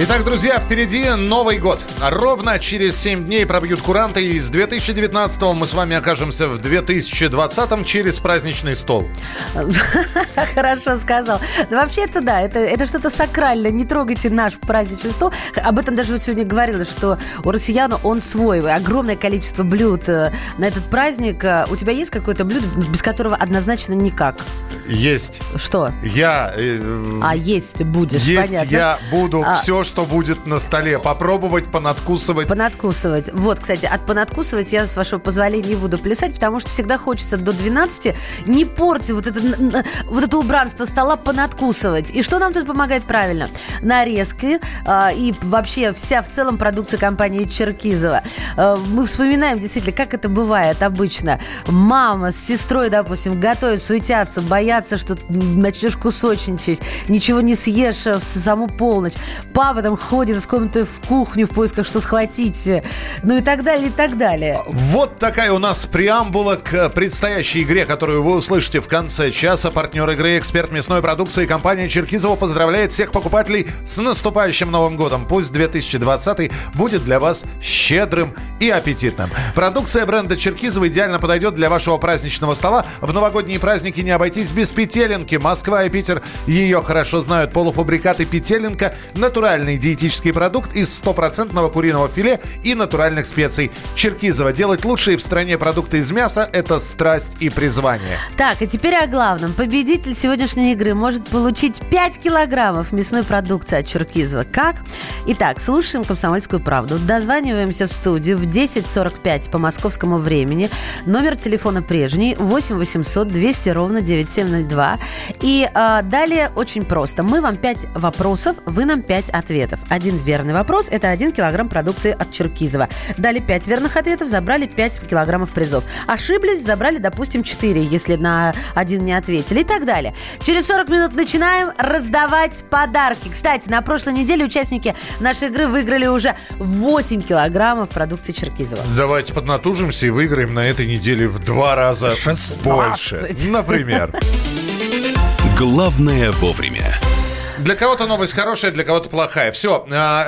Итак, друзья, впереди Новый год. Ровно через 7 дней пробьют куранты. И с 2019 мы с вами окажемся в 2020 через праздничный стол. Хорошо сказал. Да вообще это да, это, это что-то сакральное. Не трогайте наш праздничный стол. Об этом даже вот сегодня говорила, что у россиян он свой. Огромное количество блюд э, на этот праздник. Э, у тебя есть какое-то блюдо, без которого однозначно никак? Есть. Что? Я... Э, а есть будешь, Есть понятно. я буду А. все, что будет на столе. Попробовать, понадкусывать. Понадкусывать. Вот, кстати, от понадкусывать я, с вашего позволения, не буду плясать, потому что всегда хочется до 12 не портить вот это, вот это убранство стола, понадкусывать. И что нам тут помогает правильно? Нарезки а, и вообще вся в целом продукция компании Черкизова. А, мы вспоминаем действительно, как это бывает обычно. Мама с сестрой, допустим, готовят, суетятся, боятся, что начнешь кусочничать, ничего не съешь в саму полночь. Папа там ходит из комнаты в кухню в поисках, что схватить. Ну и так далее, и так далее. Вот такая у нас преамбула к предстоящей игре, которую вы услышите в конце часа. Партнер игры «Эксперт мясной продукции» компания Черкизова поздравляет всех покупателей с наступающим Новым годом. Пусть 2020 будет для вас щедрым и аппетитным. Продукция бренда Черкизова идеально подойдет для вашего праздничного стола. В новогодние праздники не обойтись без петелинки. Москва и Питер ее хорошо знают. Полуфабрикаты петелинка – натуральный диетический продукт из стопроцентного куриного филе и натуральных специй. Черкизова. Делать лучшие в стране продукты из мяса – это страсть и призвание. Так, и теперь о главном. Победитель сегодняшней игры может получить 5 килограммов мясной продукции от Чуркизова. Как? Итак, слушаем «Комсомольскую правду». Дозваниваемся в студию в 10.45 по московскому времени. Номер телефона прежний 8 800 200 ровно 9702. И а, далее очень просто. Мы вам 5 вопросов, вы нам 5 ответов. Один верный вопрос – это 1 килограмм продукции от Черкизова. Дали 5 верных ответов, забрали 5 килограммов призов. Ошиблись, забрали, допустим, 4, если на один не ответили и так далее. Через 40 минут начинаем раздавать подарки. Кстати, на прошлой неделе участники нашей игры выиграли уже 8 килограммов продукции Черкизова. Давайте поднатужимся и выиграем на этой неделе в два раза 16. больше. Например. Главное вовремя. Для кого-то новость хорошая, для кого-то плохая. Все,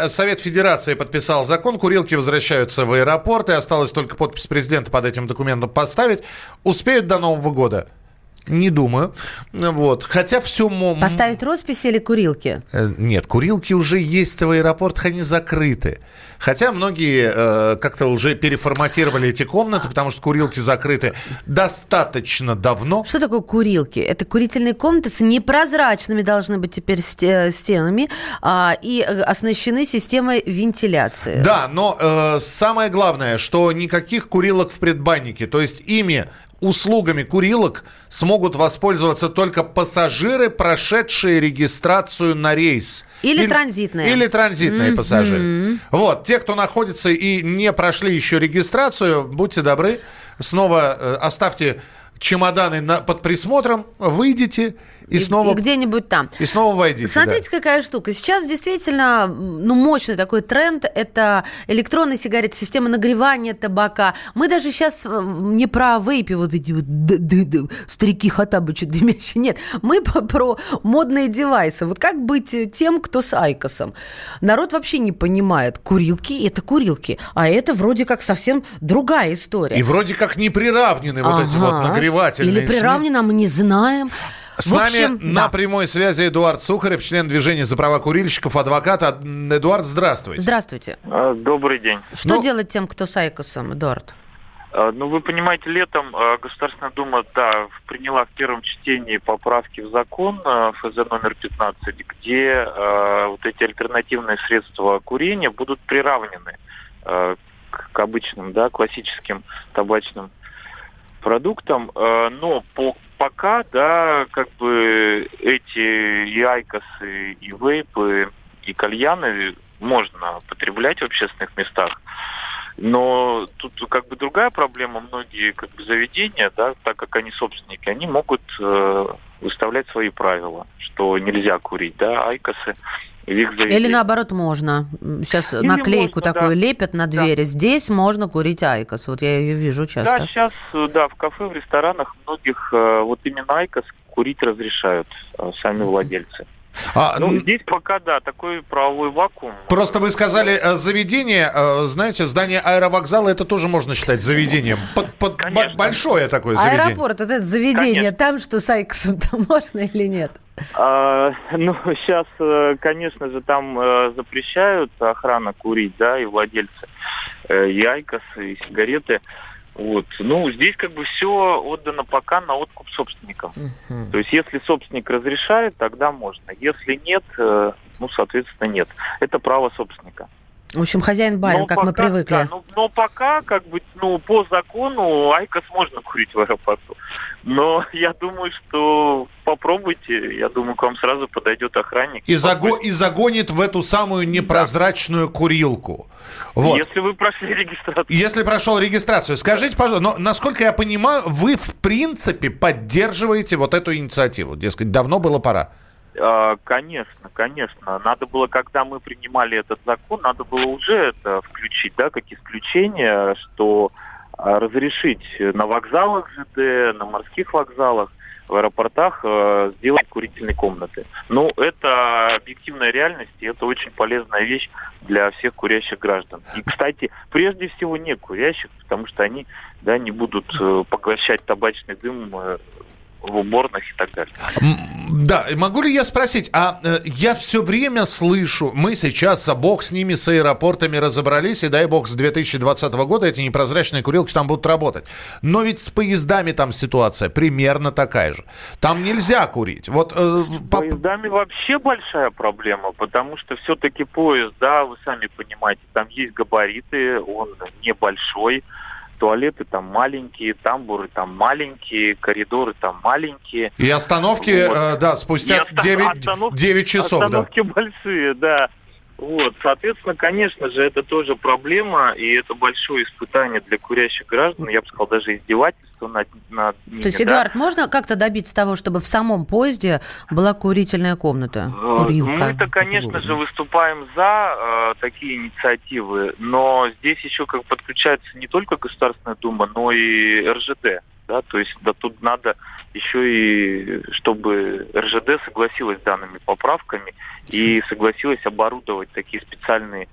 Совет Федерации подписал закон, курилки возвращаются в аэропорт, и осталось только подпись президента под этим документом поставить. Успеют до Нового года? Не думаю. Вот. Хотя все... Поставить росписи или курилки? Э, Нет, курилки уже есть в аэропортах, они закрыты. Хотя многие э, как-то уже переформатировали эти комнаты, потому что курилки закрыты достаточно давно. Что такое курилки? Это курительные комнаты с непрозрачными должны быть теперь сте- стенами а, и э, оснащены системой вентиляции. Да, но э, самое главное, что никаких курилок в предбаннике. То есть ими услугами курилок смогут воспользоваться только пассажиры, прошедшие регистрацию на рейс. Или транзитные. Или транзитные пассажиры. Вот, те, кто находится и не прошли еще регистрацию, будьте добры, снова э, оставьте чемоданы на, под присмотром, выйдите и, И- снова... и где-нибудь там. И снова войдите. Смотрите, какая штука. Сейчас действительно ну, мощный такой тренд. Это электронные сигареты, система нагревания табака. Мы даже сейчас не про вейпи, вот эти вот д- д- д- старики хатабычек дымящие. Нет, мы про модные девайсы. Вот как быть тем, кто с Айкосом? Народ вообще не понимает. Курилки – это курилки. А это вроде как совсем другая история. И вроде как не приравнены вот эти вот Ага. нагревательные Или приравнены, а мы не знаем. С В нами общем, на да. прямой связи Эдуард Сухарев, член движения за права курильщиков, адвокат. Эдуард, здравствуйте. Здравствуйте. А, Добрый день. Что Ну- делать тем, кто с Айкосом, Эдуард? А, Ну, вы понимаете, летом а, Государственная Дума, да, приняла в первом чтении поправки в закон ФЗ номер 15, где а, вот эти альтернативные средства курения будут приравнены а, к, обычным, да, классическим табачным продуктам. А, Но по, пока, да, как бы эти и айкосы, и вейпы, и кальяны можно потреблять в общественных местах. Но тут как бы другая проблема. Многие как бы заведения, да, так как они собственники, они могут э, выставлять свои правила, что нельзя курить, да, айкосы Или наоборот можно. Сейчас Или наклейку можно, такую да. лепят на двери. Да. Здесь можно курить IQOS. Вот я ее вижу часто. Да, сейчас, да, в кафе, в ресторанах многих э, вот именно IQOS курить разрешают э, сами владельцы. А, ну, здесь пока, да, такой правовой вакуум. Просто вы сказали э, заведение, знаете, здание аэровокзала, это тоже можно считать заведением. Под, под большое такое заведение. Аэропорт, вот это заведение, Конечно. там что с IQOS ом-то можно или нет? А, ну, сейчас, э, конечно же, там запрещают охрана курить, да, и владельцы и IQOS, и сигареты. Вот. Ну, здесь как бы все отдано пока на откуп собственникам. Uh-huh. То есть, если собственник разрешает, тогда можно. Если нет, э, ну, соответственно, нет. Это право собственника. В общем, хозяин барин, но как пока, мы привыкли. Да, ну, но пока, как бы, ну, по закону IQOS можно курить в аэропорту. Но я думаю, что попробуйте, я думаю, к вам сразу подойдет охранник. И, заго и загонит в эту самую непрозрачную да. курилку. Вот. Если вы прошли регистрацию. Если прошел регистрацию. Скажите, пожалуйста, но, насколько я понимаю, вы в принципе поддерживаете вот эту инициативу. Дескать, давно было пора. А, конечно, конечно. Надо было, когда мы принимали этот закон, надо было уже это включить, да, как исключение, что а, разрешить на вокзалах ЖД, на морских вокзалах, в аэропортах э, сделать курительные комнаты. Ну, это объективная реальность, и это очень полезная вещь для всех курящих граждан. И, кстати, прежде всего не курящих, потому что они да, не будут э, поглощать табачный дым э, в уборных и так далее. Да, могу ли я спросить, а э, я все время слышу, мы сейчас, а бог с ними, с аэропортами разобрались, и дай бог с 2020 года эти непрозрачные курилки там будут работать. Но ведь с поездами там ситуация примерно такая же. Там нельзя курить. Вот, э, с поездами вообще большая проблема, потому что все-таки поезд, да, вы сами понимаете, там есть габариты, он небольшой, туалеты там маленькие, тамбуры там маленькие, коридоры там маленькие. И остановки, вот. э, да, спустя и 9, остановки, 9 часов. Остановки да. большие, да. Вот, соответственно, конечно же, это тоже проблема, и это большое испытание для курящих граждан, я бы сказал, даже издевательство над, над ними. То есть, Эдуард, да? можно как-то добиться того, чтобы в самом поезде была курительная комната, э, курилка? Мы-то, конечно же, выступаем за э, такие инициативы, но здесь еще как подключается не только Государственная Дума, но и РЖД, да, то есть да, тут надо еще и чтобы РЖД согласилась с данными поправками и согласилась оборудовать такие специальные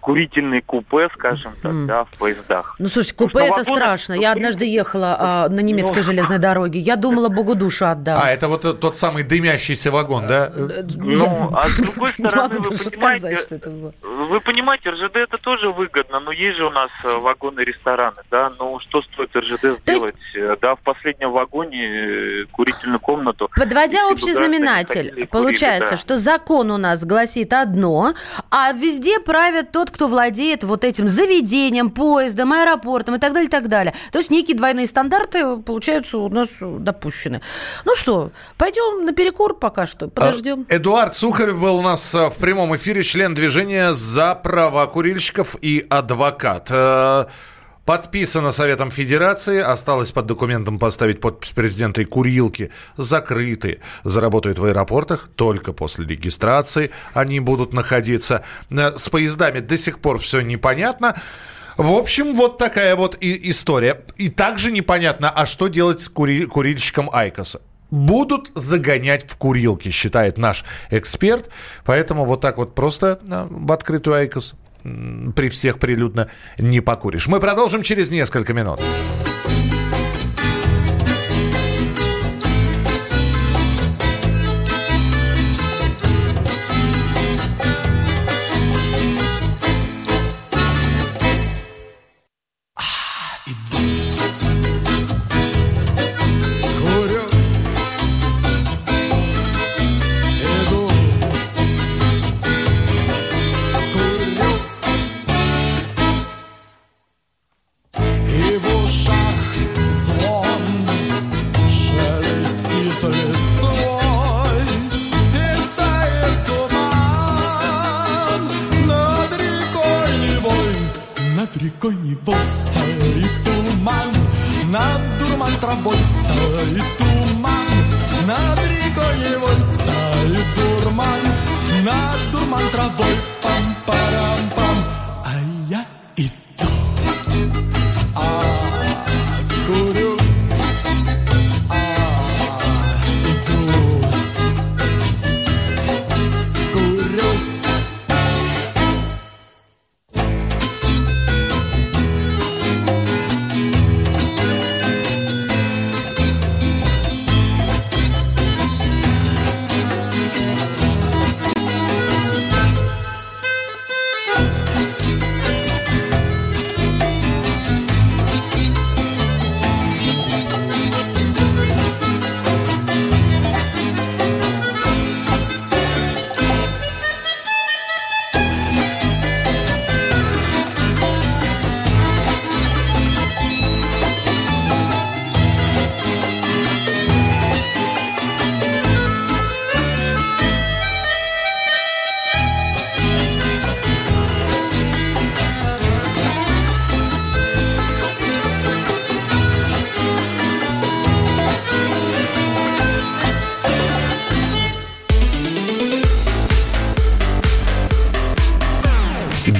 курительные купе, скажем так, mm. да, в поездах. Ну, слушайте, купе это вагонах, страшно. Я однажды ехала а, на немецкой ну... железной дороге. Я думала, богу душу отдам. А, это вот тот самый дымящийся вагон, да? Ну, а с другой стороны, вы понимаете, что это было. вы понимаете, РЖД это тоже выгодно, но есть же у нас э, вагоны-рестораны, да, ну, что стоит РЖД сделать? Да, в последнем вагоне э, курительную комнату. Подводя общий знаменатель, получается, что закон у нас гласит одно, а везде правильно правит тот, кто владеет вот этим заведением, поездом, аэропортом и так далее, и так далее. То есть некие двойные стандарты, получаются, у нас допущены. Ну что, пойдем на перекур пока что, подождем. А, Эдуард Сухарев был у нас э, в прямом эфире, член движения за права курильщиков и адвокат. Подписано Советом Федерации. Осталось под документом поставить подпись президента и курилки. Закрыты. Заработают в аэропортах только после регистрации. Они будут находиться. Э, с поездами до сих пор все непонятно. В общем, вот такая вот и история. И также непонятно, а что делать с кури- курильщиком IQOS а? будут загонять в курилки, считает наш эксперт. Поэтому вот так вот просто э, в открытую IQOS при всех прилюдно не покуришь. Мы продолжим через несколько минут.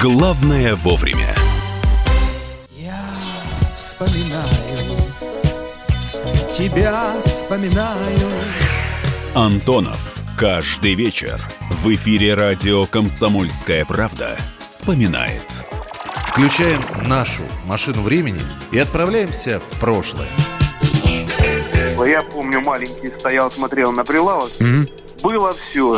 Главное вовремя. Я вспоминаю Тебя вспоминаю Антонов. Каждый вечер в эфире радио «Комсомольская правда» вспоминает. Включаем нашу машину времени и отправляемся в прошлое. Я помню, маленький стоял, смотрел на прилавок. Было все.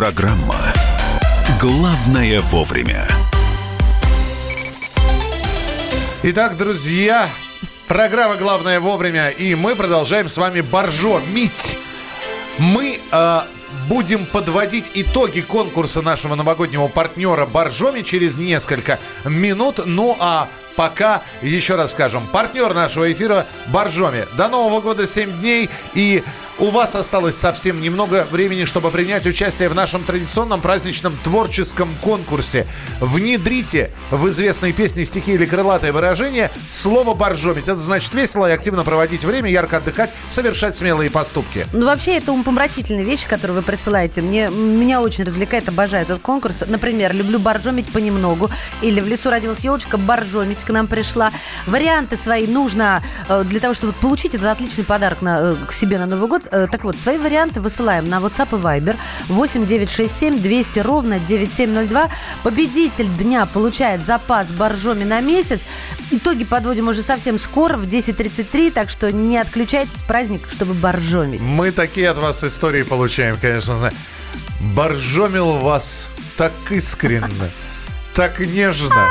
Программа «Главное вовремя». Итак, друзья, программа «Главное вовремя», и мы продолжаем с вами боржомить. Мы э, будем подводить итоги конкурса нашего новогоднего партнера Боржоми через несколько минут. Ну а пока, еще раз скажем, партнер нашего эфира Боржоми. До Нового года 7 дней и у вас осталось совсем немного времени, чтобы принять участие в нашем традиционном праздничном творческом конкурсе. Внедрите в известной песне стихи или крылатое выражение слово «боржомить». Это значит весело и активно проводить время, ярко отдыхать, совершать смелые поступки. Ну, вообще, это умопомрачительные вещи, которые вы присылаете. Мне, меня очень развлекает, обожаю этот конкурс. Например, люблю боржомить понемногу. Или в лесу родилась елочка, боржомить к нам пришла. Варианты свои нужно э, для того, чтобы получить этот отличный подарок на, э, к себе на Новый год. Э, Так вот, свои варианты высылаем на WhatsApp и Viber 8 967 200 ровно 9702. Победитель дня получает запас боржоми на месяц. Итоги подводим уже совсем скоро, в 10.33, так что не отключайтесь. Праздник, чтобы боржомить. Мы такие от вас истории получаем, конечно. Боржомил вас так искренне, так нежно.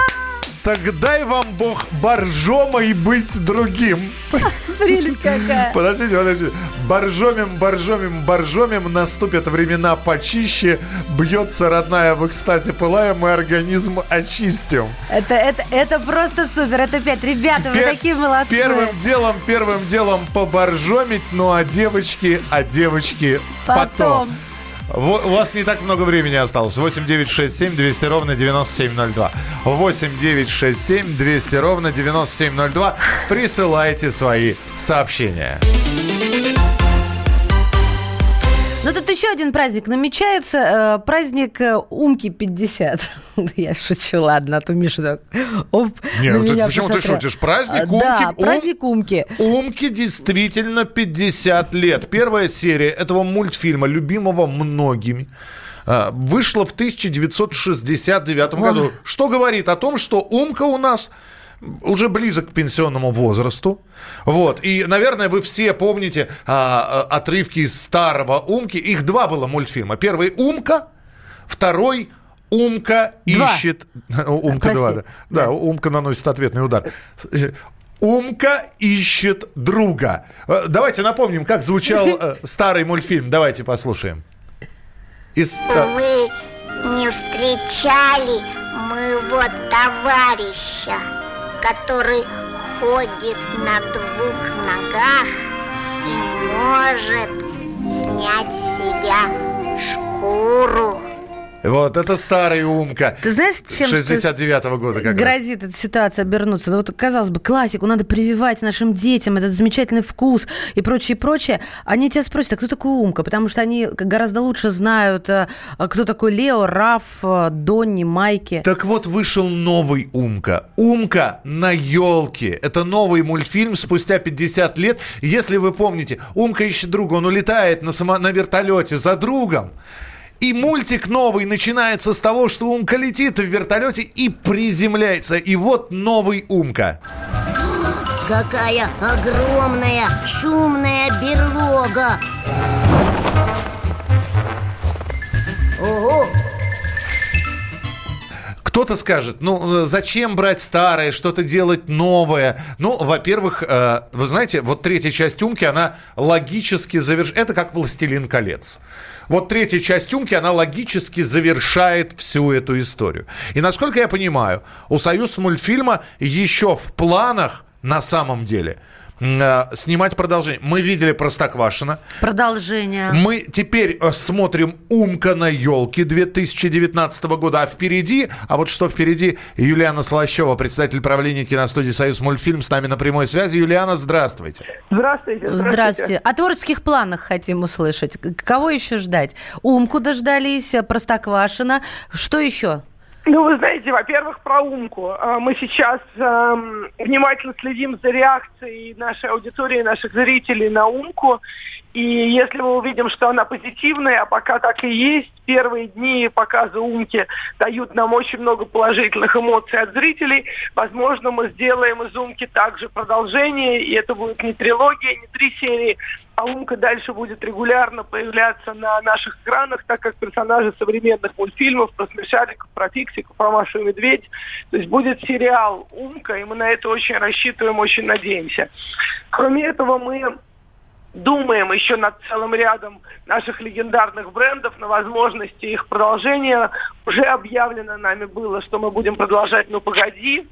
Так дай вам Бог боржома и быть другим. Прелесть какая. Подождите, подождите. Боржомим, боржомим, боржомим. Наступят времена почище. Бьется родная в экстазе пылая. Мы организм очистим. Это, это, это просто супер. Это пять. Ребята, вы Пер- такие молодцы. Первым делом, первым делом поборжомить. Ну а девочки, а девочки потом. Потом. У вас не так много времени осталось. 8 9 6 7 200 ровно 9702. 8 9 6 7 200 ровно 9702. Присылайте свои сообщения. Ну, тут еще один праздник намечается. э, праздник э, Умки 50. Я шучу, ладно, а то Миша так... оп, Не, ну ты почему ты посмотрел. шутишь? Праздник А, Да, Умки- праздник Умки. Умке действительно 50 лет. Первая серия этого мультфильма, любимого многими, а, вышла в 1969 году. Что говорит о том, что Умка у нас уже близок к пенсионному возрасту. Вот. И, наверное, вы все помните а, а, отрывки из старого Умки. Их два было мультфильма. Первый Умка, второй Умка Два. ищет... Умка 2, Прости. да. Да, Умка наносит ответный удар. Умка ищет друга. Э, Давайте напомним, как звучал э, старый мультфильм. Давайте послушаем. Из Вы не встречали моего товарища, который ходит на двух ногах и может снять с себя шкуру. Вот, это старый Умка. Ты знаешь, чем 69-го года как раз. грозит эта ситуация обернуться? Ну, вот, казалось бы, классику надо прививать нашим детям, этот замечательный вкус и прочее, прочее. Они тебя спросят, а кто такой Умка? Потому что они гораздо лучше знают, э, кто такой Лео, Раф, э, Донни, Майки. Так вот, вышел новый Умка. Умка на елке. Это новый мультфильм спустя 50 лет. Если вы помните, Умка ищет друга, он улетает на, само... на вертолете за другом. И мультик новый начинается с того, что Умка летит в вертолете и приземляется. И вот новый Умка. Какая огромная шумная берлога! Ого! Кто-то скажет, ну, зачем брать старое, что-то делать новое? Ну, во-первых, э, вы знаете, вот третья часть «Умки», она логически завершает... Это как «Властелин колец». Вот третья часть «Умки», она логически завершает всю эту историю. И, насколько я понимаю, у «Союз мультфильма» еще в планах, на самом деле, э, снимать продолжение. Мы видели «Простоквашино», Продолжение. мы теперь э, смотрим «Умка на елке» 2019 года, а впереди, а вот что впереди, Юлиана Слащева, председатель правления киностудии «Союз мультфильм» с нами на прямой связи. Юлиана, здравствуйте. Здравствуйте. Здравствуйте. О творческих планах хотим услышать. Кого еще ждать? Умку дождались, Простоквашина. Что еще? Ну, вы знаете, во-первых, про Умку. А, Мы сейчас эм, внимательно следим за реакцией нашей аудитории, наших зрителей на Умку. И если мы увидим, что она позитивная, а пока так и есть, первые дни показа Умки дают нам очень много положительных эмоций от зрителей, возможно, мы сделаем из Умки также продолжение, и это будет не трилогия, не три серии, а Умка дальше будет регулярно появляться на наших экранах, так как персонажи современных мультфильмов про смешариков, про фиксиков, про Машу и Медведь. То есть будет сериал Умка, и мы на это очень рассчитываем, очень надеемся. Кроме этого, мы думаем еще над целым рядом наших легендарных брендов, на возможности их продолжения. Уже объявлено нами было, что мы будем продолжать «Ну, погоди»,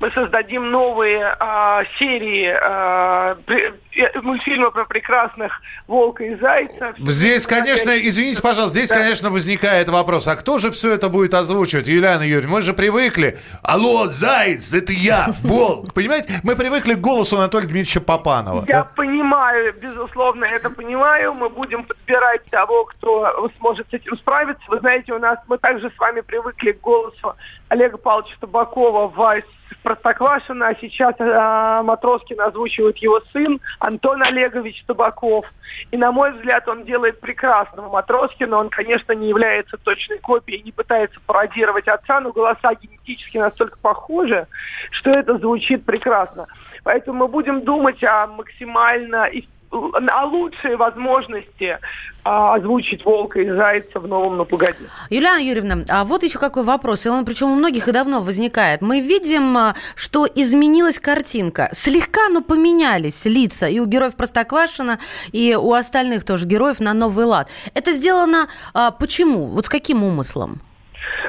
мы создадим новые а, серии а, э, мультфильма про прекрасных волка и зайца. Здесь, конечно, извините, пожалуйста, здесь, конечно, возникает вопрос, а кто же все это будет озвучивать, Юлиана Юрьевна? Мы же привыкли, алло, заяц, это я, волк, понимаете? Мы привыкли к голосу Анатолия Дмитриевича Попанова. Я понимаю, безусловно, это понимаю. Мы будем подбирать того, кто сможет с этим справиться. Вы знаете, у нас мы также с вами привыкли к голосу Олега Павловича Табакова в Простоквашино, а сейчас э, Матроскин озвучивает его сын Антон Олегович Табаков. И, на мой взгляд, он делает прекрасного Матроскина. Он, конечно, не является точной копией, не пытается пародировать отца, но голоса генетически настолько похожи, что это звучит прекрасно. Поэтому мы будем думать о максимально и о лучшей возможности а, озвучить волка и зайца в новом «Ну, погоди». Юлиана Юрьевна, а вот еще какой вопрос, и он причем у многих и давно возникает. Мы видим, а, что изменилась картинка. Слегка, но поменялись лица и у героев Простоквашина, и у остальных тоже героев на новый лад. Это сделано а, почему? Вот с каким умыслом?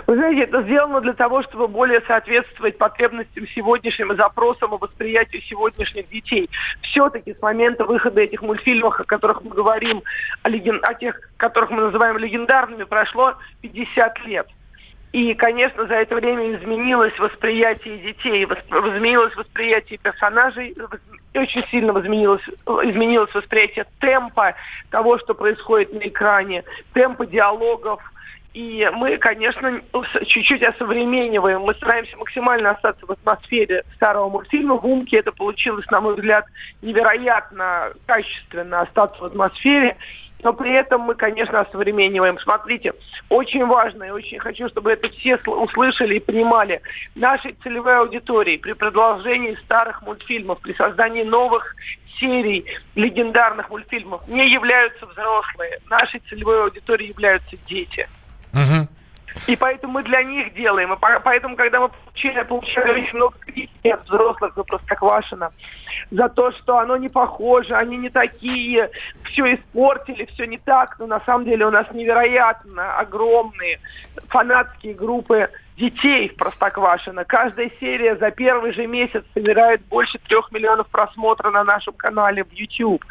Вы знаете, это сделано для того, чтобы более соответствовать потребностям сегодняшним и запросам и восприятию сегодняшних детей. Все-таки с момента выхода этих мультфильмов, о которых мы говорим, о, леген... о тех, которых мы называем легендарными, прошло 50 лет. И, конечно, за это время изменилось восприятие детей, восп- изменилось восприятие персонажей, очень сильно изменилось, изменилось восприятие темпа того, что происходит на экране, темпа диалогов, и мы, конечно, чуть-чуть осовремениваем. Мы стараемся максимально остаться в атмосфере старого мультфильма. В «Умке» это получилось, на мой взгляд, невероятно качественно остаться в атмосфере. Но при этом мы, конечно, осовремениваем. Смотрите, очень важно, и очень хочу, чтобы это все сл- услышали и понимали. Нашей целевой аудитории при продолжении старых мультфильмов, при создании новых серий легендарных мультфильмов не являются взрослые. Нашей целевой аудиторией являются дети. Мгм. И поэтому мы для них делаем. И по- поэтому, когда мы получили, получали очень много критики от взрослых за Простоквашино, за то, что оно не похоже, они не такие, все испортили, все не так. Но на самом деле у нас невероятно огромные фанатские группы детей в Простоквашино. Каждая серия за первый же месяц собирает больше трех миллионов просмотров на нашем канале в YouTube.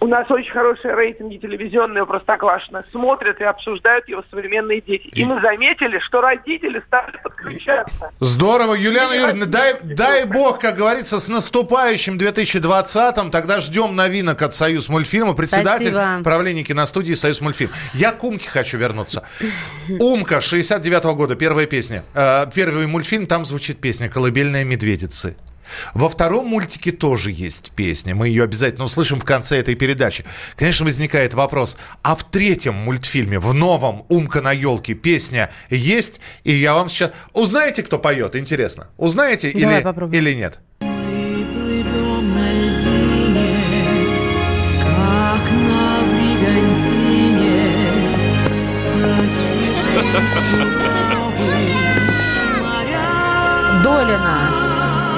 У нас очень хорошие рейтинги телевизионные у Простоквашино. Смотрят и обсуждают его современные дети. И мы заметили, что родители стали подключаться. Здорово, Юлиана Юрьевна, дай, дай бог, как говорится, с наступающим 2020-м. Тогда ждем новинок от Союз мультфильма. Председатель Спасибо. правления киностудии Союз мультфильм. Я к Умке хочу вернуться. Умка 69-го года, первая песня. Э, первый мультфильм, там звучит песня «Колыбельная медведицы». Во втором мультике тоже есть песня. Мы ее обязательно услышим в конце этой передачи. Конечно, возникает вопрос, а в третьем мультфильме, в новом «Умка на елке» песня есть? И я вам сейчас... Узнаете, кто поет? Интересно. Узнаете Давай или, попробуем. или нет? как на бригантине, Долина.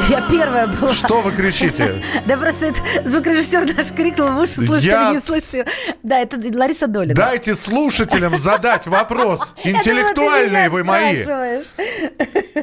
Я первая была. Что вы кричите? Да просто это звукорежиссер наш крикнул в уши, слушайте, Я- вы не слышите. Да, это Лариса Долина. Дайте слушателям задать вопрос. Интеллектуальные вы мои.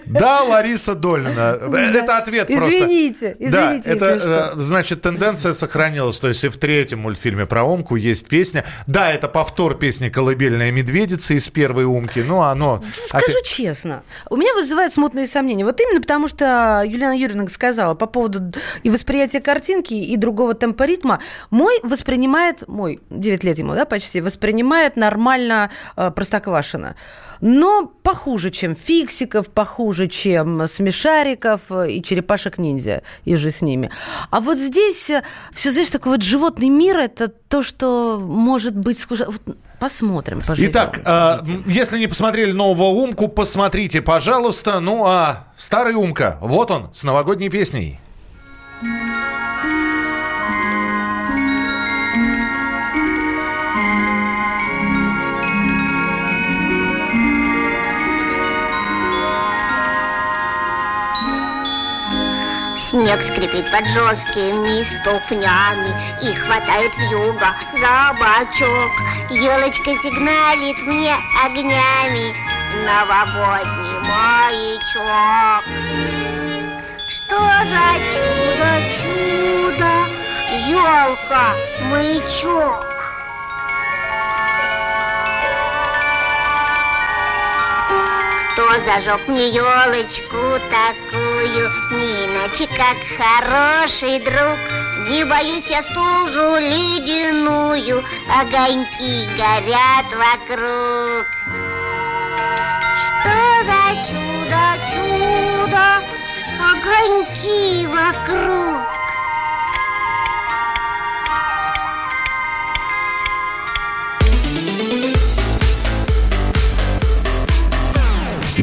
Да, Лариса Долина. Это ответ просто. Извините, Да, извините, это э, значит тенденция сохранилась. То есть и в третьем мультфильме про Умку есть песня. Да, это повтор песни «Колыбельная медведица» из первой Умки. Но оно... Скажу честно, у меня вызывает смутные сомнения. Вот именно потому, что Юлиана Юрьевна сказала по поводу и восприятия картинки, и другого темпа ритма. Мой воспринимает, мой, 9 лет ему, да, почти, воспринимает нормально э, Простоквашино. Но похуже, чем Фиксиков, похуже, чем Смешариков э, и Черепашек-ниндзя, и же с ними. А вот здесь все, знаешь, такой вот животный мир, это то, что может быть... Вот Посмотрим, поживем. Итак, э, если не посмотрели нового Умку, посмотрите, пожалуйста. Ну а старый Умка, вот он, с новогодней песней. Снег скрипит под жесткими ступнями И хватает вьюга за бочок. Елочка сигналит мне огнями Новогодний маячок. Что за чудо-чудо? Елка, маячок зажег мне елочку такую, не иначе как хороший друг. Не боюсь я стужу ледяную, огоньки горят вокруг. Что за чудо-чудо, огоньки вокруг.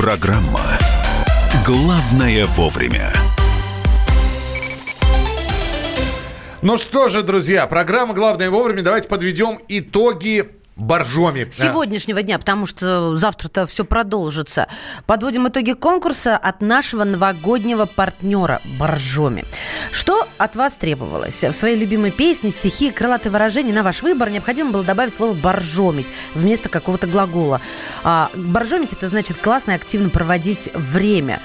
Программа «Главное вовремя». Ну что же, друзья, программа «Главное вовремя». Давайте подведем итоги Боржоми. сегодняшнего дня, потому что завтра-то все продолжится. Подводим итоги конкурса от нашего новогоднего партнера Боржоми. Что от вас требовалось? В своей любимой песне, стихи, крылатые выражения на ваш выбор необходимо было добавить слово «боржомить» вместо какого-то глагола. А, боржомить – это значит классно и активно проводить время.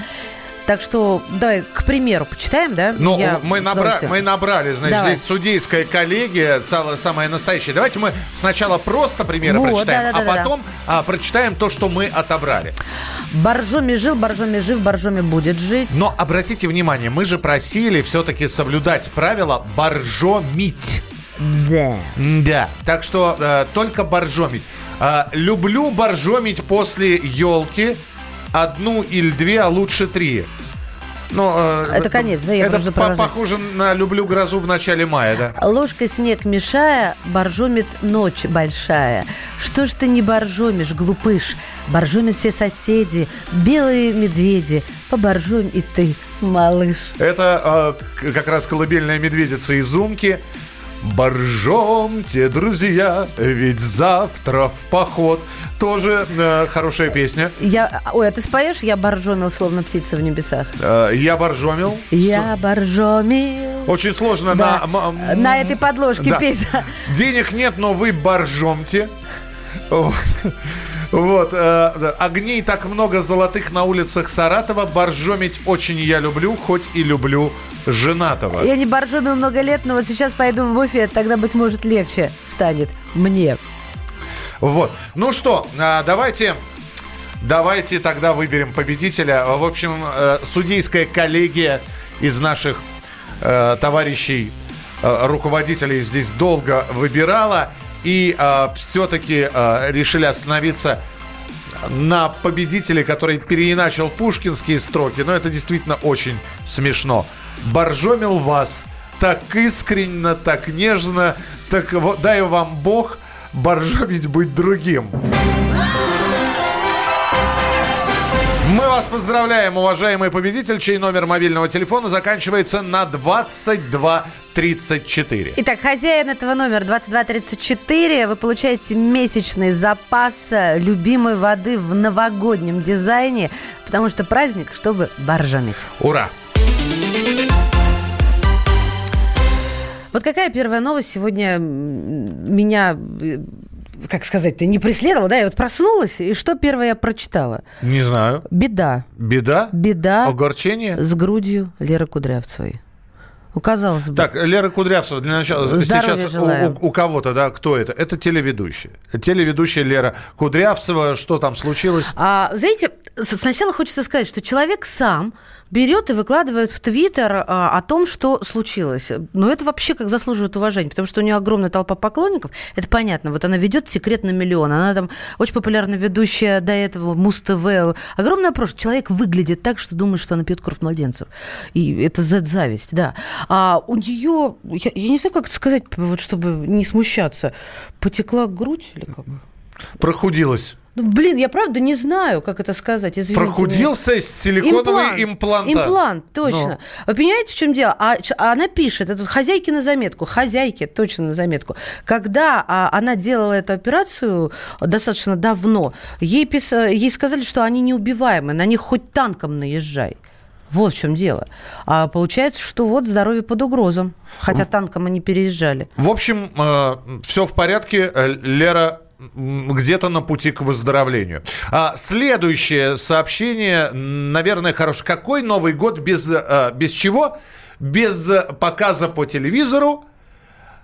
Так что давай, к примеру, почитаем, да? Ну, Я мы, набра- мы набрали, значит, Давай. здесь судейская коллегия, самая, настоящая. Давайте мы сначала просто примеры Вот, прочитаем, да-да-да-да. а потом а, прочитаем то, что мы отобрали. Боржоми жил, Боржоми жив, Боржоми будет жить. Но обратите внимание, мы же просили все-таки соблюдать правила боржомить. Да. Да. Так что э, только боржомить. А, люблю боржомить после елки одну или две, а лучше три. Ну, э, Это конец, да, я это по- похоже на люблю грозу в начале мая, да? Ложкой снег мешая, боржомит ночь большая. Что ж ты не боржомишь, глупыш? Боржомят все соседи, белые медведи. Поборжомь и ты, малыш. Это э, как раз колыбельная медведица из Умки. Боржомте, друзья, ведь завтра в поход. Тоже э, хорошая песня. Я... Ой, а ты споешь? Я боржомил, словно птица в небесах. Э, я боржомил. Я боржомил. Очень сложно Да. на... На этой подложке да. петь. Денег нет, но вы боржомте. Вот. Э. Огней так много золотых на улицах Саратова. Боржомить очень я люблю, хоть и люблю женатого. Я не боржомил много лет, но вот сейчас пойду в буфет, тогда, быть может, легче станет мне. Вот. Ну что, а, давайте... Давайте тогда выберем победителя. В общем, э, судейская коллегия из наших э, товарищей, руководителей здесь долго выбирала. И все-таки решили остановиться на победителе, который переиначил пушкинские строки. Но это действительно очень смешно. Боржомил вас так искренне, так нежно, так вот дай вам Бог боржомить быть другим. Мы вас поздравляем, уважаемый победитель, чей номер мобильного телефона заканчивается на 2234. Итак, хозяин этого номера 2234. Вы получаете месячный запас э, любимой воды в новогоднем дизайне, потому что праздник, чтобы боржомить. Ура! Вот какая первая новость сегодня меня, э, как сказать-то, не преследовала, да? Я вот проснулась, и что первое я прочитала? Не знаю. Беда. Беда? Беда Огорчение? с грудью Леры Кудрявцевой. Ну, казалось бы. Так, Лера Кудрявцева, для начала, Здоровья сейчас у, желаем. у- у кого-то, да, кто это? Это телеведущая. Телеведущая Лера Кудрявцева, что там случилось? А, знаете, сначала хочется сказать, что человек сам берет и выкладывает в Твиттер а, о том, что случилось. Но это вообще как заслуживает уважения, потому что у нее огромная толпа поклонников. Это понятно. Вот она ведет секрет на миллион. Она там очень популярная ведущая до этого Муз-ТВ. Огромное прошлое. Человек выглядит так, что думает, что она пьет кровь младенцев. И это Z-зависть, да. А у нее, я, я не знаю, как это сказать, вот, чтобы не смущаться, потекла грудь или как? Прохудилась. Ну, блин, я правда не знаю, как это сказать. Извините меня. Прохудился силиконовый имплант. Имплант, точно. Вы понимаете, в чем дело? А, а она пишет, это хозяйки на заметку, хозяйки, точно на заметку. Когда а, она делала эту операцию достаточно давно, ей, пис- ей сказали, что они неубиваемы, на них хоть танком наезжай. Вот в чем дело. А получается, что вот здоровье под угрозом. Хотя танком они переезжали. В общем, все в порядке. Э, Лера где-то на пути к выздоровлению. А, следующее сообщение, наверное, хорошее. Какой Новый год без, э, без чего? Без показа по телевизору.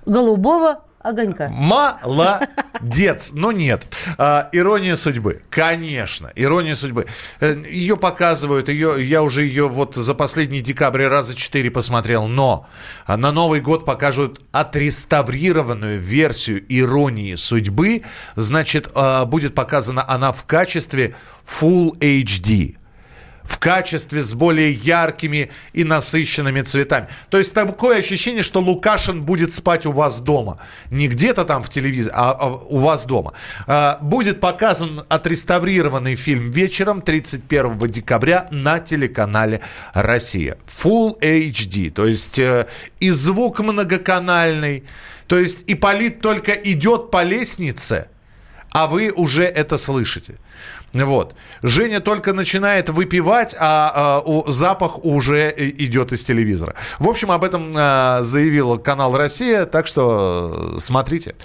Голубого огонька. Молодец. Но нет. А, ирония судьбы. Конечно. Ирония судьбы. Э, Ее показывают. Ее, я уже ее вот за последний декабрь раза четыре посмотрел. Но а, на Новый год покажут отреставрированную версию иронии судьбы. Значит, а, будет показана она в качестве Full HD в качестве с более яркими и насыщенными цветами. То есть такое ощущение, что Лукашин будет спать у вас дома. Не где-то там в телевизоре, а а у вас дома. А, Будет показан отреставрированный фильм вечером 31 декабря на телеканале «Россия». Full HD, то есть э, и звук многоканальный, то есть Ипполит только идет по лестнице, а вы уже это слышите. Вот. Женя только начинает выпивать, а, а, у- запах уже идет из телевизора. В общем, об этом а, заявил канал «Россия», так что э, смотрите.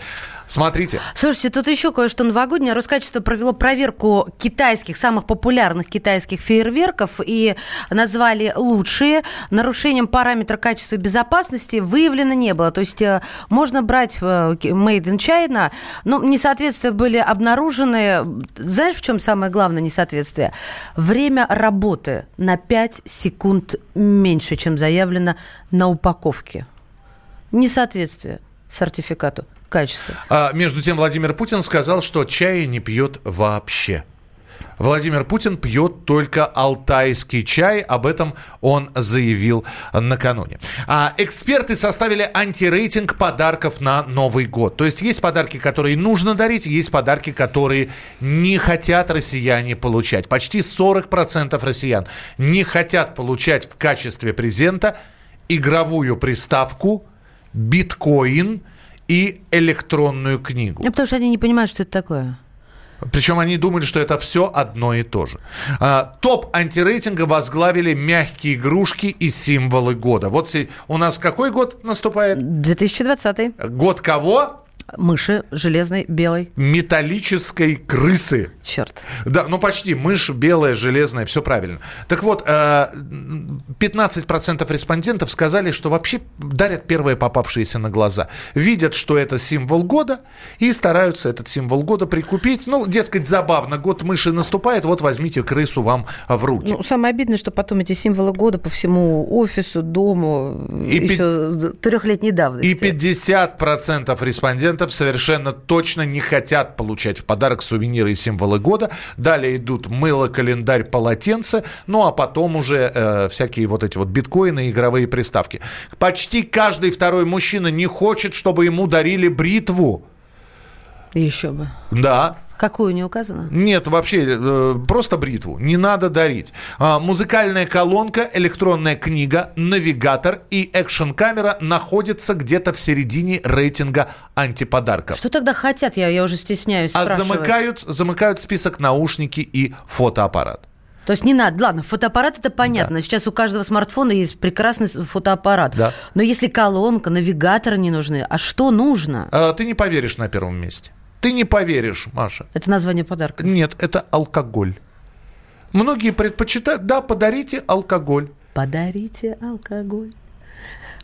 Смотрите. Слушайте, тут еще кое-что новогоднее. Роскачество провело проверку китайских, самых популярных китайских фейерверков и назвали лучшие. Нарушением параметра качества и безопасности выявлено не было. То есть э, можно брать э, Made in China, но несоответствия были обнаружены. Знаешь, в чем самое главное несоответствие? Время работы на 5 секунд меньше, чем заявлено на упаковке. Несоответствие сертификату. Качество. А, между тем, Владимир Путин сказал, что чая не пьет вообще. Владимир Путин пьет только алтайский чай. Об этом он заявил накануне. А эксперты составили антирейтинг подарков на Новый год. То есть есть подарки, которые нужно дарить, есть подарки, которые не хотят россияне получать. Почти 40% россиян не хотят получать в качестве презента игровую приставку, биткоин и электронную книгу. Ну, потому что они не понимают, что это такое. Причем они думали, что это все одно и то же. А, топ антирейтинга возглавили мягкие игрушки и символы года. Вот у нас какой год наступает? 2020 Год кого? Мыши железной, белой. Металлической крысы. Черт. Да, ну почти. Мышь белая, железная, все правильно. Так вот, э, 15% респондентов сказали, что вообще дарят первые попавшиеся на глаза. Видят, что это символ года, и стараются этот символ года прикупить. Ну, дескать, забавно, год мыши наступает, вот возьмите крысу вам в руки. Ну, самое обидное, что потом эти символы года по всему офису, дому, И пи- еще трехлетней давности. И 50% респондентов совершенно точно не хотят получать в подарок сувениры и символы года. Далее идут мыло, календарь, полотенце. Ну, а потом уже э, всякие вот эти вот биткоины и игровые приставки. Почти каждый второй мужчина не хочет, чтобы ему дарили бритву. Еще бы. Да, Какую не указано? нет, вообще, э, просто бритву. Не надо дарить. А, музыкальная колонка, электронная книга, навигатор и экшн-камера находятся где-то в середине рейтинга антиподарков. Что тогда хотят? Я, я уже стесняюсь А спрашивать. замыкают, замыкают список наушники и фотоаппарат. То есть не надо. Ладно, фотоаппарат это понятно. Сейчас у каждого смартфона есть прекрасный фотоаппарат. Да. Но если колонка, навигаторы не нужны, а что нужно? А, ты не поверишь на первом месте. Ты не поверишь, Маша. Это название подарка. Нет, это алкоголь. Многие предпочитают, да, подарите алкоголь. Подарите алкоголь.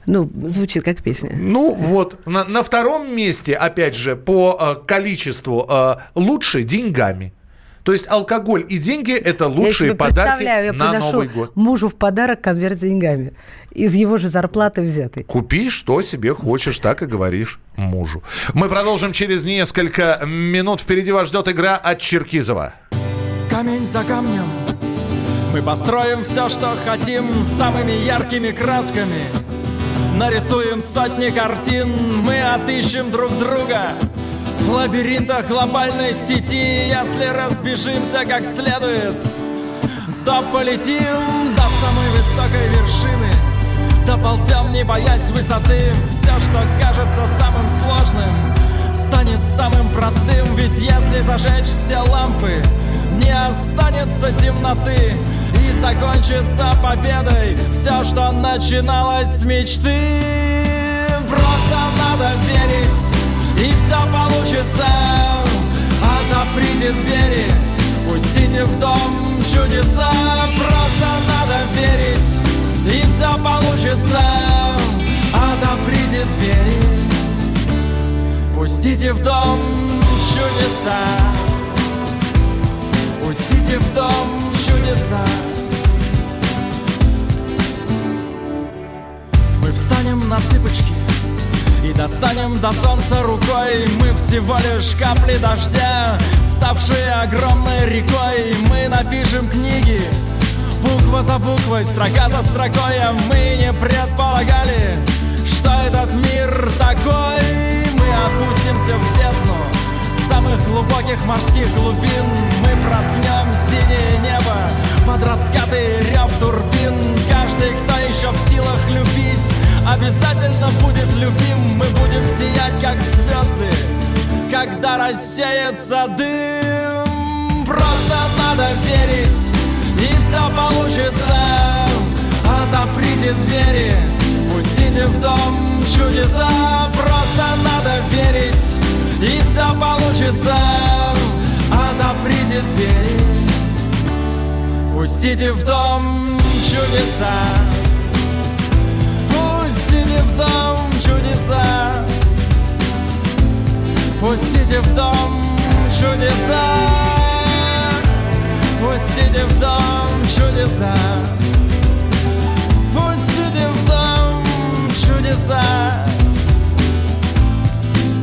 Ну, звучит как песня. Ну вот, на, на втором месте, опять же, по э, количеству э, лучше деньгами. То есть алкоголь и деньги это я лучшие себе подарки представляю, я на Новый год. мужу в подарок конверт с деньгами. Из его же зарплаты взятый. Купи, что себе хочешь, так и говоришь мужу. Мы продолжим через несколько минут. Впереди вас ждет игра от Черкизова. Камень за камнем Мы построим все, что хотим Самыми яркими красками Нарисуем сотни картин Мы отыщем друг друга В лабиринтах глобальной сети. Если разбежимся как следует То полетим до самой высокой вершины. Доползем, не боясь высоты Все, что кажется самым сложным Станет самым простым. Ведь если зажечь все лампы Не останется темноты. И закончится победой Все, что начиналось с мечты. Просто надо верить И все получится. Отоприте двери Пустите в дом. Чудеса Просто надо верить. И все получится. Отоприте двери Пустите в дом. Чудеса. Пустите в дом. Чудеса. Мы встанем на цыпочки и достанем до солнца рукой. Мы всего лишь капли дождя, ставшие огромной рекой. Мы напишем книги, буква за буквой, строка за строкой. А мы не предполагали, что этот мир такой. Мы опустимся в бездну самых глубоких морских глубин. Мы проткнем синее небо под раскаты рев турбин. Каждый, кто еще в силах любить, обязательно будет любим когда рассеется дым. Просто надо верить, и все получится. Отоприте двери, пустите в дом чудеса. Просто надо верить, и все получится. Отоприте двери Пустите в дом чудеса. Пустите в дом чудеса Пустите в дом чудеса, пустите в дом чудеса, пустите в дом чудеса,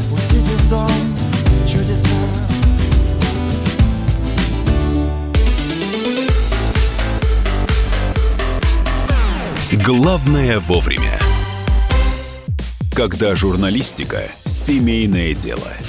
пустите в дом чудеса. Главное вовремя. Когда журналистика – семейное дело –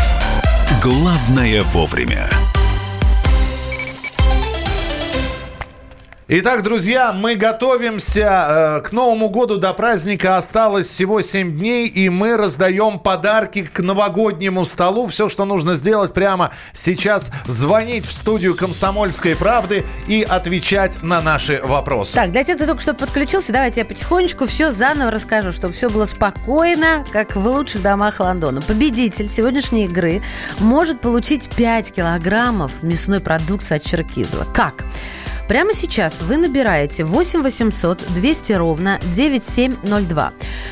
«Главное вовремя». Итак, друзья, мы готовимся э, к Новому году. До праздника осталось всего 7 дней, и мы раздаем подарки к новогоднему столу. Все, что нужно сделать прямо сейчас, звонить в студию «Комсомольской правды» и отвечать на наши вопросы. Так, для тех, кто только что подключился, давайте я потихонечку все заново расскажу, чтобы все было спокойно, как в лучших домах Лондона. Победитель сегодняшней игры может получить 5 килограммов мясной продукции от Черкизова. Как? Прямо сейчас вы набираете 8 800 200 ровно 9702.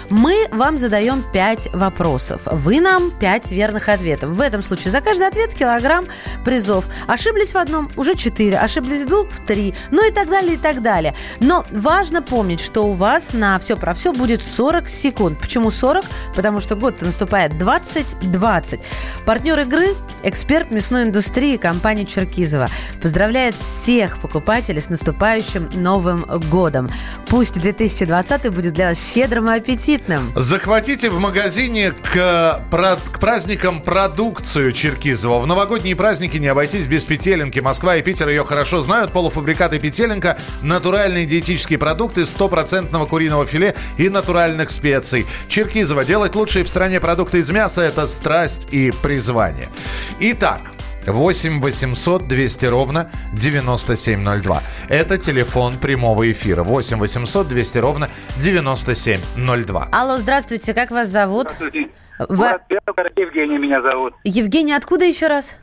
Мы вам задаем 5 вопросов. Вы нам 5 верных ответов. В этом случае за каждый ответ килограмм призов. Ошиблись в одном, уже 4. Ошиблись в двух, в 3. Ну и так далее, и так далее. Но важно помнить, что у вас на все про все будет 40 секунд. Почему 40? Потому что год наступает 2020. Партнер игры – эксперт мясной индустрии компании Черкизова. Поздравляет всех покупателей с наступающим Новым годом. Пусть 2020 будет для вас щедрым и аппетитным. Захватите в магазине к, к праздникам продукцию Черкизова. В новогодние праздники не обойтись без петелинки. Москва и Питер ее хорошо знают. Полуфабрикаты петелинка – натуральные диетические продукты, стопроцентного куриного филе и натуральных специй. Черкизова. Делать лучшие в стране продукты из мяса – это страсть и призвание. Итак, 8 800 200 ровно 9702. Это телефон прямого эфира. 8 800 200 ровно 9702. Алло, здравствуйте, как вас зовут? Здравствуйте. Вы- Город Белгород, Евгений меня зовут. Евгений, откуда еще раз?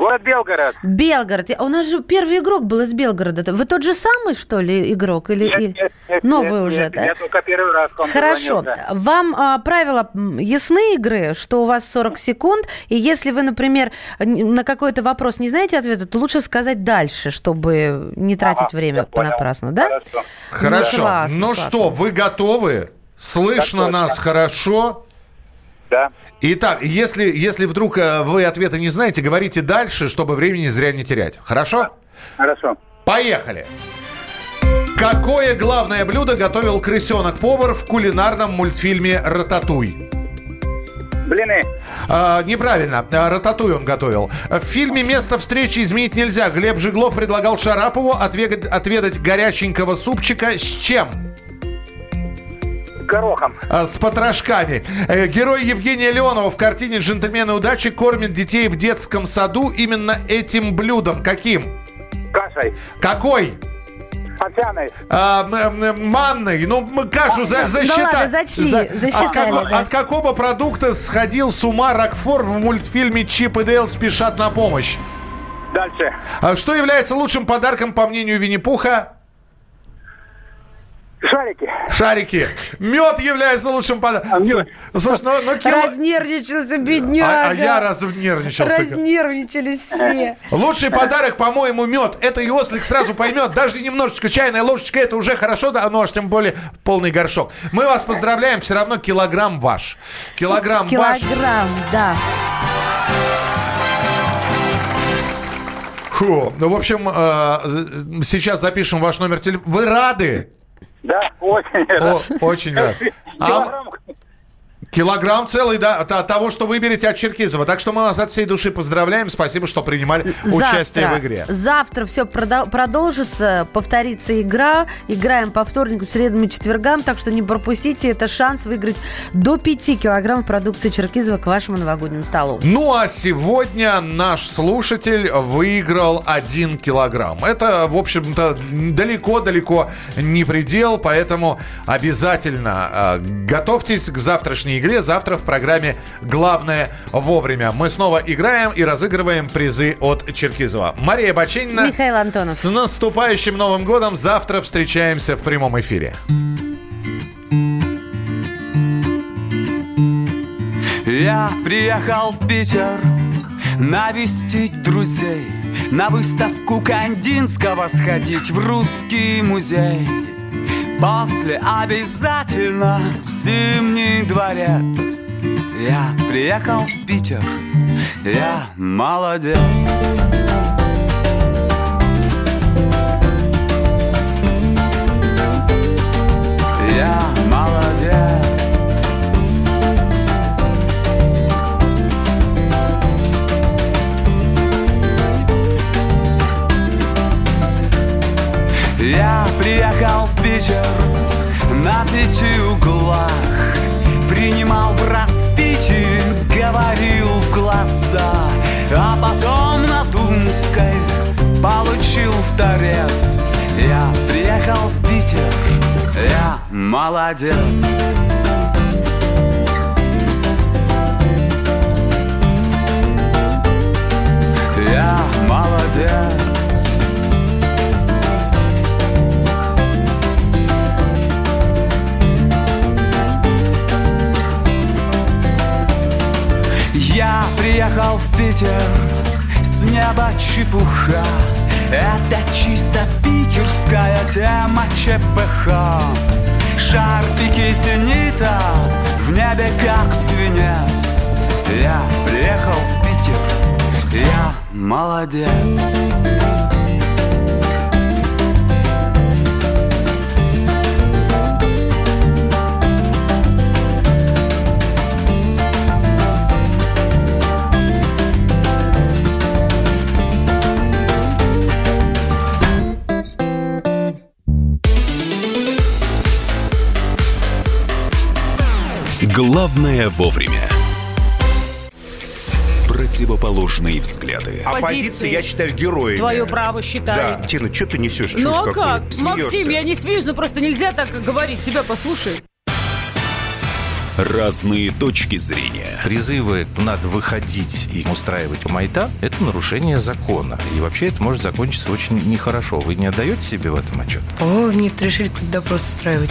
Город Белгород. Белгород. У нас же первый игрок был из Белгорода. Вы тот же самый, что ли, игрок? Или, Нет, или- нет, нет, Новый нет, уже, нет, да? Я только первый раз вам Хорошо. звонил, да. Вам а, правила ясны игры, что у вас 40 секунд, и если вы, например, на какой-то вопрос не знаете ответа, то лучше сказать дальше, чтобы не тратить Ага, время понапрасну, да? Хорошо. Хорошо. Ну, классно, ну классно. что, вы готовы? Слышно Так нас хорошо? Да. Итак, если, если вдруг э, вы ответа не знаете, говорите дальше, чтобы времени зря не терять. Хорошо? Хорошо. Поехали. Какое главное блюдо готовил крысенок-повар в кулинарном мультфильме «Рататуй»? Блины. А, неправильно. А, Рататуй он готовил. В фильме «Место встречи изменить нельзя» Глеб Жиглов предлагал Шарапову отвегать- отведать горяченького супчика с чем? Горохом. А, С потрошками. Э, Герой Евгения Леонова в картине «Джентльмены удачи» кормит детей в детском саду именно этим блюдом. Каким? Кашей. Какой? Овсяной. А, манной. Ну, кашу за, Ну засчита- ладно, зачли, за- засчитали, от, како- да. от какого продукта сходил с ума Рокфор в мультфильме «Чип и Дейл спешат на помощь»? Дальше. А Что является лучшим подарком, по мнению Винни-Пуха? Шарики. Шарики. Мед является лучшим подарком. Слушай, ну, ну кило- Разнервничался, бедняга. А, а я разнервничался. Разнервничались все. Лучший подарок, по-моему, мед. Это и ослик сразу поймет. Даже немножечко чайная ложечка, это уже хорошо, да, ну аж тем более полный горшок. Мы вас поздравляем, все равно килограмм ваш. Килограмм, ваш. Килограмм, да. Фу. Ну, в общем, э, сейчас запишем ваш номер телефона. Вы рады? Да, очень. О, очень рад. А, Килограмм. Целый, да, от того, что выберете от Черкизова. Так что мы вас от всей души поздравляем. Спасибо, что принимали участие в игре. Завтра все продолжится, повторится игра. Играем по вторникам, средам и четвергам, так что не пропустите. Это шанс выиграть до 5 килограммов продукции Черкизова к вашему новогоднему столу. Ну а сегодня наш слушатель выиграл 1 килограмм. Это, в общем-то, далеко-далеко не предел, поэтому обязательно э, готовьтесь к завтрашней игре. Завтра в программе «Главное вовремя». Мы снова играем и разыгрываем призы от Черкизова. Мария Баченина. Михаил Антонов. С наступающим Новым годом. Завтра встречаемся в прямом эфире. Я приехал в Питер навестить друзей На выставку Кандинского сходить в русский музей После обязательно в Зимний дворец. Я приехал в Питер, я молодец Главное вовремя. Противоположные взгляды. Оппозиция, я считаю, героями. Твое право считаю. Да, Тина, что ты несешь? Ну а как? Смеешься. Максим, я не смеюсь, но просто нельзя так говорить. Себя послушай. Разные точки зрения. Призывы «надо выходить и устраивать майта» — это нарушение закона. И вообще это может закончиться очень нехорошо. Вы не отдаете себе в этом отчет? О, нет, решили допрос устраивать.